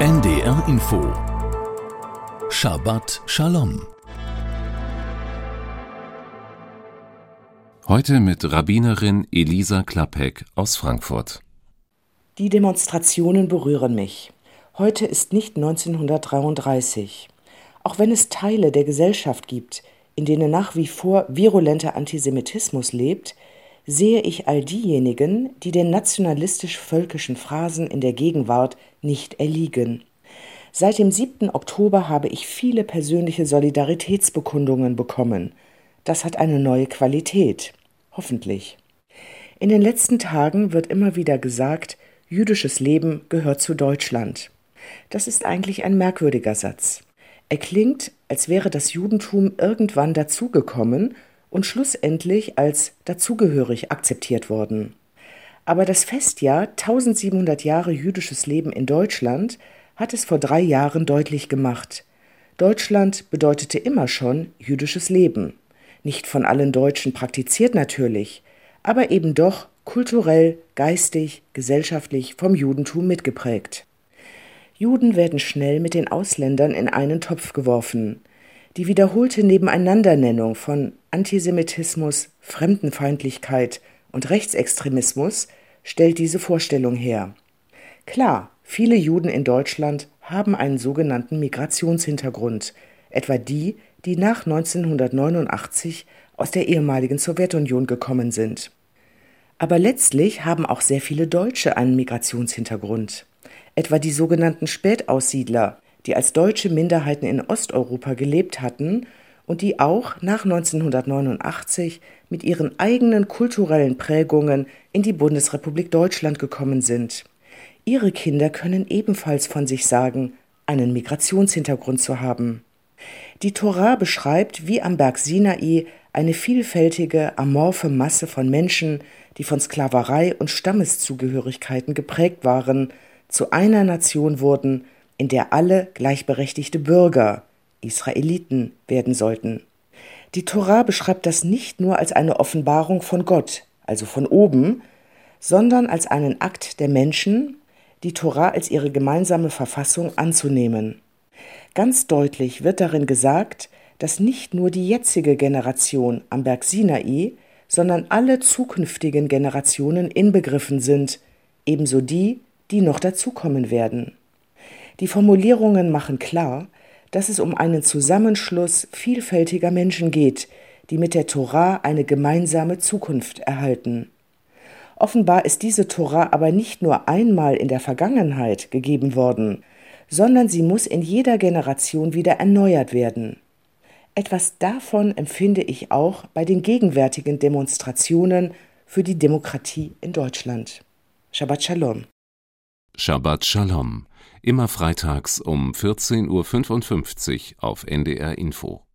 NDR Info Shabbat Shalom Heute mit Rabbinerin Elisa Klappek aus Frankfurt. Die Demonstrationen berühren mich. Heute ist nicht 1933. Auch wenn es Teile der Gesellschaft gibt, in denen nach wie vor virulenter Antisemitismus lebt, sehe ich all diejenigen, die den nationalistisch-völkischen Phrasen in der Gegenwart nicht erliegen. Seit dem 7. Oktober habe ich viele persönliche Solidaritätsbekundungen bekommen. Das hat eine neue Qualität. Hoffentlich. In den letzten Tagen wird immer wieder gesagt, jüdisches Leben gehört zu Deutschland. Das ist eigentlich ein merkwürdiger Satz. Er klingt, als wäre das Judentum irgendwann dazugekommen und schlussendlich als dazugehörig akzeptiert worden. Aber das Festjahr 1700 Jahre jüdisches Leben in Deutschland hat es vor drei Jahren deutlich gemacht. Deutschland bedeutete immer schon jüdisches Leben. Nicht von allen Deutschen praktiziert natürlich, aber eben doch kulturell, geistig, gesellschaftlich vom Judentum mitgeprägt. Juden werden schnell mit den Ausländern in einen Topf geworfen. Die wiederholte Nebeneinandernennung von Antisemitismus, Fremdenfeindlichkeit und Rechtsextremismus stellt diese Vorstellung her. Klar, viele Juden in Deutschland haben einen sogenannten Migrationshintergrund, etwa die, die nach 1989 aus der ehemaligen Sowjetunion gekommen sind. Aber letztlich haben auch sehr viele Deutsche einen Migrationshintergrund etwa die sogenannten Spätaussiedler, die als deutsche Minderheiten in Osteuropa gelebt hatten und die auch nach 1989 mit ihren eigenen kulturellen Prägungen in die Bundesrepublik Deutschland gekommen sind. Ihre Kinder können ebenfalls von sich sagen, einen Migrationshintergrund zu haben. Die Tora beschreibt, wie am Berg Sinai eine vielfältige, amorphe Masse von Menschen, die von Sklaverei und Stammeszugehörigkeiten geprägt waren, zu einer Nation wurden, in der alle gleichberechtigte Bürger, Israeliten, werden sollten. Die Tora beschreibt das nicht nur als eine Offenbarung von Gott, also von oben, sondern als einen Akt der Menschen, die Tora als ihre gemeinsame Verfassung anzunehmen. Ganz deutlich wird darin gesagt, dass nicht nur die jetzige Generation am Berg Sinai, sondern alle zukünftigen Generationen inbegriffen sind, ebenso die, die noch dazukommen werden. Die Formulierungen machen klar, dass es um einen Zusammenschluss vielfältiger Menschen geht, die mit der Tora eine gemeinsame Zukunft erhalten. Offenbar ist diese Tora aber nicht nur einmal in der Vergangenheit gegeben worden, sondern sie muss in jeder Generation wieder erneuert werden. Etwas davon empfinde ich auch bei den gegenwärtigen Demonstrationen für die Demokratie in Deutschland. Shabbat Shalom. Shabbat Shalom. Immer freitags um 14.55 Uhr auf NDR Info.